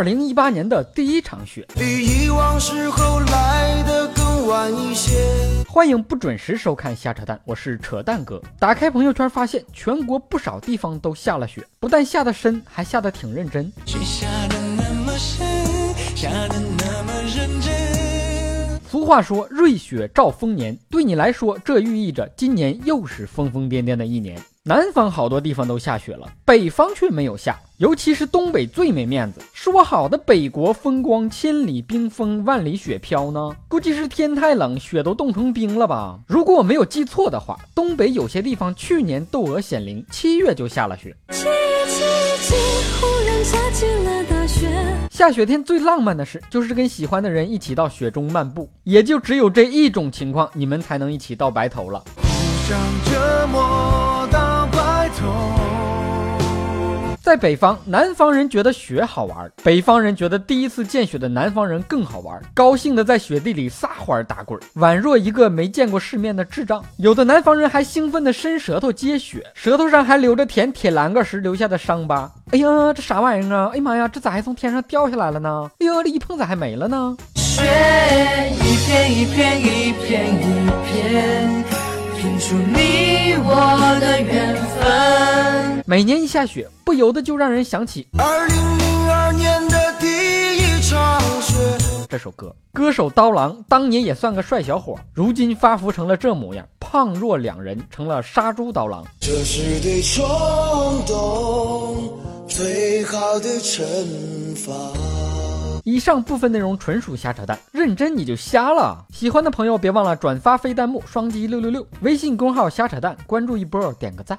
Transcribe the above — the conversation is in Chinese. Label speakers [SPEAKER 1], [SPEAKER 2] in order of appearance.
[SPEAKER 1] 二零一八年的第一场雪，
[SPEAKER 2] 比以往时候来的更晚一些。
[SPEAKER 1] 欢迎不准时收看瞎扯淡，我是扯淡哥。打开朋友圈发现，全国不少地方都下了雪，不但下的深，还下的挺认真。
[SPEAKER 2] 雪下的那么深，下的那么认真。
[SPEAKER 1] 俗话说，瑞雪兆丰年，对你来说，这寓意着今年又是疯疯癫癫的一年。南方好多地方都下雪了，北方却没有下，尤其是东北最没面子。说好的北国风光，千里冰封，万里雪飘呢？估计是天太冷，雪都冻成冰了吧？如果我没有记错的话，东北有些地方去年窦娥显灵，七月就下了雪。七月七七，忽然下起了大雪。下雪天最浪漫的事，就是跟喜欢的人一起到雪中漫步。也就只有这一种情况，你们才能一起到白头了。在北方，南方人觉得雪好玩，北方人觉得第一次见雪的南方人更好玩，高兴的在雪地里撒欢打滚，宛若一个没见过世面的智障。有的南方人还兴奋的伸舌头接雪，舌头上还留着舔铁栏杆时留下的伤疤。哎呀，这啥玩意儿啊？哎呀妈呀，这咋还从天上掉下来了呢？哎呀，这一碰咋还没了呢？雪一片一片一片一片，拼出你我的缘分。每年一下雪，不由得就让人想起
[SPEAKER 2] 二零零二年的第一场雪。
[SPEAKER 1] 这首歌，歌手刀郎当年也算个帅小伙，如今发福成了这模样，胖若两人，成了杀猪刀郎。
[SPEAKER 2] 这是对冲动最好的惩罚。
[SPEAKER 1] 以上部分内容纯属瞎扯淡，认真你就瞎了。喜欢的朋友别忘了转发飞弹幕，双击六六六，微信公号瞎扯淡，关注一波，点个赞。